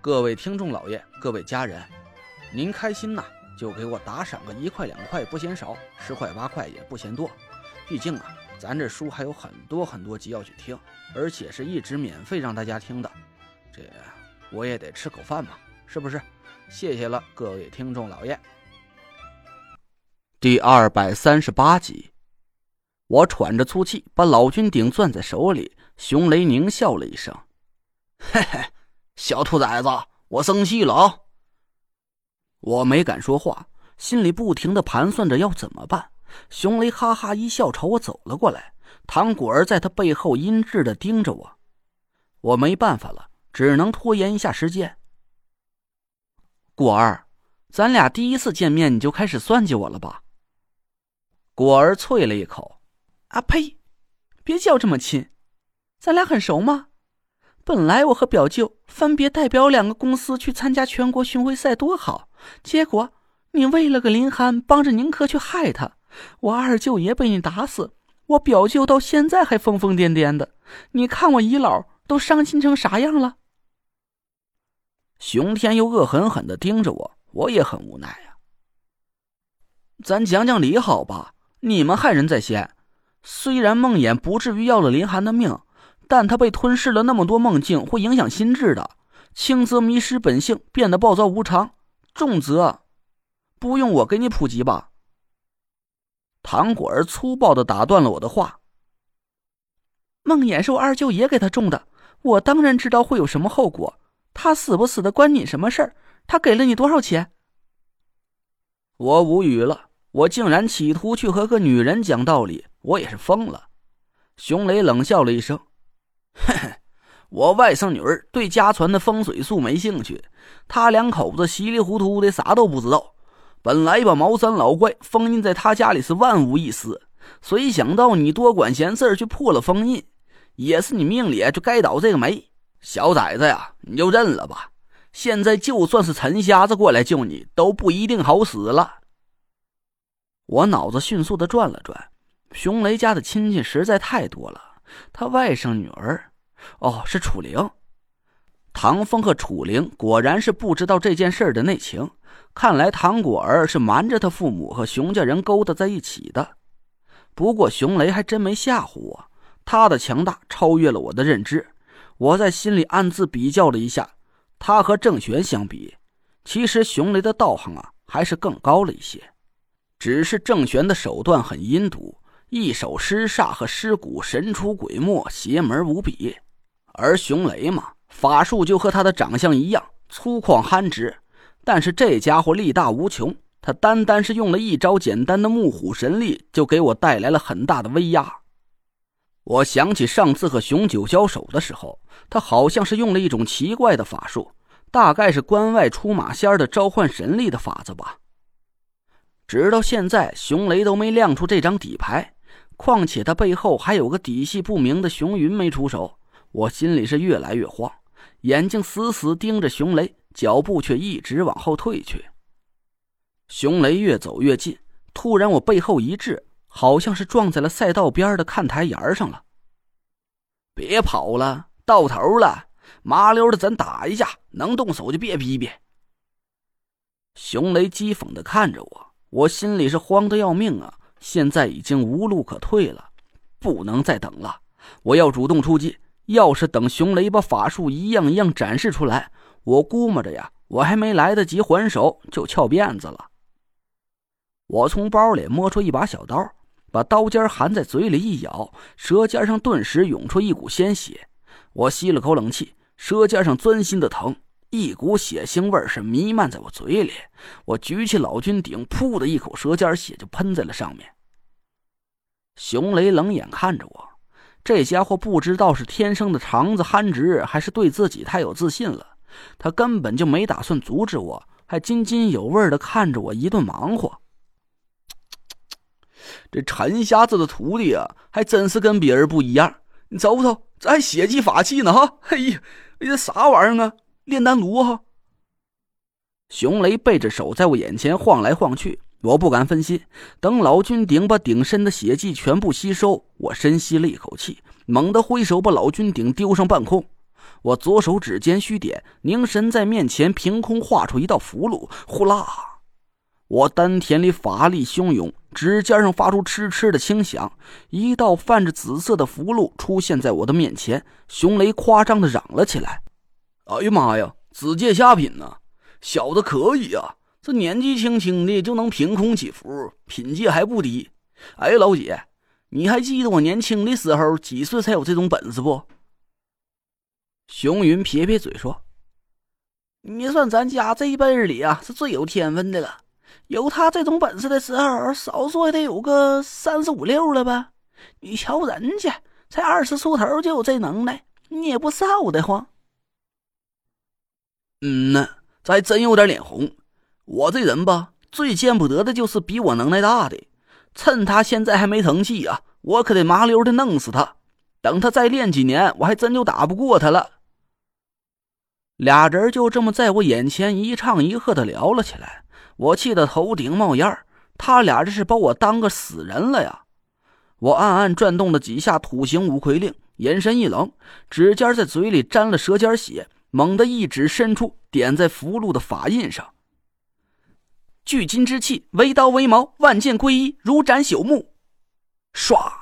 各位听众老爷，各位家人，您开心呐，就给我打赏个一块两块不嫌少，十块八块也不嫌多。毕竟啊，咱这书还有很多很多集要去听，而且是一直免费让大家听的，这我也得吃口饭嘛，是不是？谢谢了，各位听众老爷。第二百三十八集，我喘着粗气，把老君鼎攥在手里。熊雷狞笑了一声：“嘿嘿。”小兔崽子，我生气了啊！我没敢说话，心里不停的盘算着要怎么办。熊雷哈哈一笑，朝我走了过来。唐果儿在他背后阴鸷的盯着我，我没办法了，只能拖延一下时间。果儿，咱俩第一次见面你就开始算计我了吧？果儿啐了一口：“啊呸！别叫这么亲，咱俩很熟吗？”本来我和表舅分别代表两个公司去参加全国巡回赛多好，结果你为了个林寒帮着宁珂去害他，我二舅爷被你打死，我表舅到现在还疯疯癫癫的，你看我姨姥都伤心成啥样了。熊天又恶狠狠的盯着我，我也很无奈呀。咱讲讲理好吧，你们害人在先，虽然梦魇不至于要了林寒的命。但他被吞噬了那么多梦境，会影响心智的。轻则迷失本性，变得暴躁无常；重则，不用我给你普及吧。唐果儿粗暴的打断了我的话。梦魇是我二舅爷给他种的，我当然知道会有什么后果。他死不死的关你什么事儿？他给了你多少钱？我无语了，我竟然企图去和个女人讲道理，我也是疯了。熊雷冷笑了一声。嘿嘿，我外甥女儿对家传的风水术没兴趣，他两口子稀里糊涂的啥都不知道。本来把茅山老怪封印在他家里是万无一失，谁想到你多管闲事去破了封印，也是你命里就该倒这个霉。小崽子呀，你就认了吧。现在就算是陈瞎子过来救你，都不一定好使了。我脑子迅速的转了转，熊雷家的亲戚实在太多了。他外甥女儿，哦，是楚灵。唐风和楚灵果然是不知道这件事的内情。看来唐果儿是瞒着他父母和熊家人勾搭在一起的。不过熊雷还真没吓唬我，他的强大超越了我的认知。我在心里暗自比较了一下，他和郑玄相比，其实熊雷的道行啊还是更高了一些。只是郑玄的手段很阴毒。一手尸煞和尸骨神出鬼没，邪门无比。而熊雷嘛，法术就和他的长相一样粗犷憨直，但是这家伙力大无穷。他单单是用了一招简单的木虎神力，就给我带来了很大的威压。我想起上次和熊九交手的时候，他好像是用了一种奇怪的法术，大概是关外出马仙的召唤神力的法子吧。直到现在，熊雷都没亮出这张底牌。况且他背后还有个底细不明的熊云没出手，我心里是越来越慌，眼睛死死盯着熊雷，脚步却一直往后退去。熊雷越走越近，突然我背后一滞，好像是撞在了赛道边的看台沿上了。别跑了，到头了，麻溜的咱打一架，能动手就别逼逼。熊雷讥讽的看着我，我心里是慌的要命啊。现在已经无路可退了，不能再等了！我要主动出击。要是等熊雷把法术一样一样展示出来，我估摸着呀，我还没来得及还手，就翘辫子了。我从包里摸出一把小刀，把刀尖含在嘴里一咬，舌尖上顿时涌出一股鲜血。我吸了口冷气，舌尖上钻心的疼，一股血腥味是弥漫在我嘴里。我举起老君鼎，噗的一口，舌尖血就喷在了上面。熊雷冷眼看着我，这家伙不知道是天生的肠子憨直，还是对自己太有自信了。他根本就没打算阻止我，还津津有味的看着我一顿忙活。这陈瞎子的徒弟啊，还真是跟别人不一样。你瞅瞅，这还血祭法器呢哈！哎呀，这啥玩意儿啊？炼丹炉哈！熊雷背着手在我眼前晃来晃去，我不敢分心。等老君鼎把鼎身的血迹全部吸收，我深吸了一口气，猛地挥手把老君鼎丢上半空。我左手指尖虚点，凝神在面前凭空画出一道符箓，呼啦！我丹田里法力汹涌，指尖上发出嗤嗤的轻响，一道泛着紫色的符箓出现在我的面前。熊雷夸张的嚷了起来：“哎呀妈呀，紫界下品呐！小子可以啊，这年纪轻轻的就能凭空起符，品阶还不低。哎，老姐，你还记得我年轻的时候几岁才有这种本事不？”熊云撇撇嘴说：“你算咱家这一辈里啊，是最有天分的了。有他这种本事的时候，少说也得有个三十五六了吧？你瞧人家才二十出头就有这能耐，你也不臊得慌。”嗯呐，这还真有点脸红。我这人吧，最见不得的就是比我能耐大的。趁他现在还没成器啊，我可得麻溜的弄死他。等他再练几年，我还真就打不过他了。俩人就这么在我眼前一唱一和的聊了起来，我气得头顶冒烟他俩这是把我当个死人了呀！我暗暗转动了几下土行五魁令，眼神一冷，指尖在嘴里沾了舌尖血，猛地一指伸出，点在符箓的法印上。聚金之气，为刀为矛，万剑归一，如斩朽木。唰！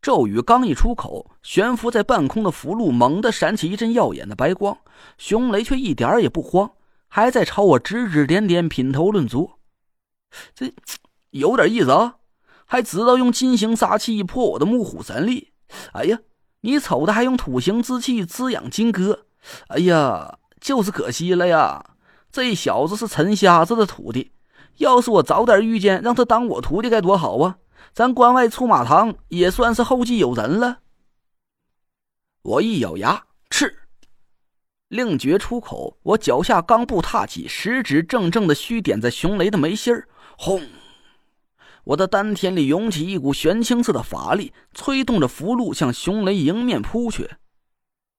咒语刚一出口，悬浮在半空的符箓猛地闪起一阵耀眼的白光，熊雷却一点也不慌，还在朝我指指点点、品头论足。这有点意思啊，还知道用金星杀气破我的木虎神力。哎呀，你瞅他还用土行之气滋养金戈。哎呀，就是可惜了呀，这小子是陈瞎子的徒弟，要是我早点遇见，让他当我徒弟该多好啊！咱关外出马堂也算是后继有人了。我一咬牙，斥，令诀出口，我脚下刚步踏起，食指正正的虚点在熊雷的眉心儿，轰！我的丹田里涌起一股玄青色的法力，催动着符箓向熊雷迎面扑去。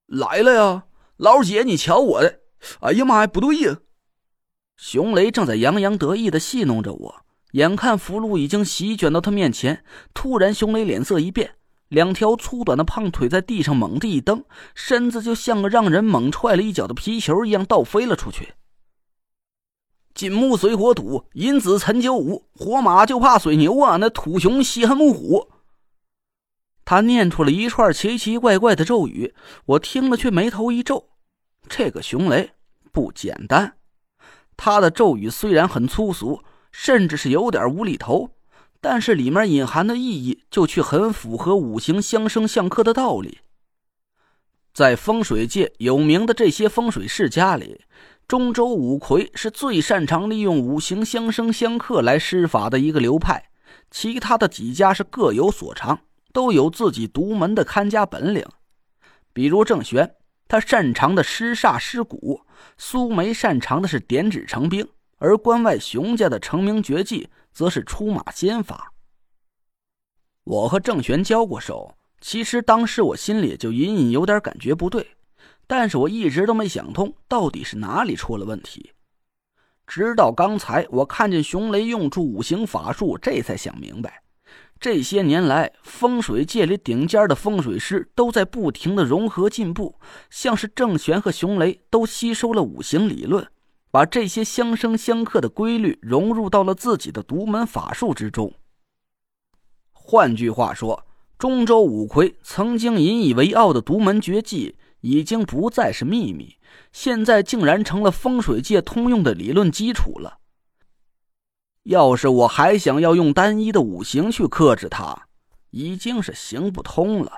来了呀，老姐，你瞧我的！哎呀妈呀，不对呀！熊雷正在洋洋得意的戏弄着我。眼看符箓已经席卷到他面前，突然，熊雷脸色一变，两条粗短的胖腿在地上猛地一蹬，身子就像个让人猛踹了一脚的皮球一样倒飞了出去。金木水火土，银子陈九五，火马就怕水牛啊！那土熊稀罕木虎。他念出了一串奇奇怪怪的咒语，我听了却眉头一皱。这个熊雷不简单，他的咒语虽然很粗俗。甚至是有点无厘头，但是里面隐含的意义就却很符合五行相生相克的道理。在风水界有名的这些风水世家里，中州五魁是最擅长利用五行相生相克来施法的一个流派，其他的几家是各有所长，都有自己独门的看家本领。比如郑玄，他擅长的施煞施蛊；苏梅擅长的是点指成兵。而关外熊家的成名绝技，则是出马仙法。我和郑玄交过手，其实当时我心里就隐隐有点感觉不对，但是我一直都没想通到底是哪里出了问题。直到刚才我看见熊雷用出五行法术，这才想明白，这些年来风水界里顶尖的风水师都在不停的融合进步，像是郑玄和熊雷都吸收了五行理论。把这些相生相克的规律融入到了自己的独门法术之中。换句话说，中州五魁曾经引以为傲的独门绝技，已经不再是秘密，现在竟然成了风水界通用的理论基础了。要是我还想要用单一的五行去克制它，已经是行不通了。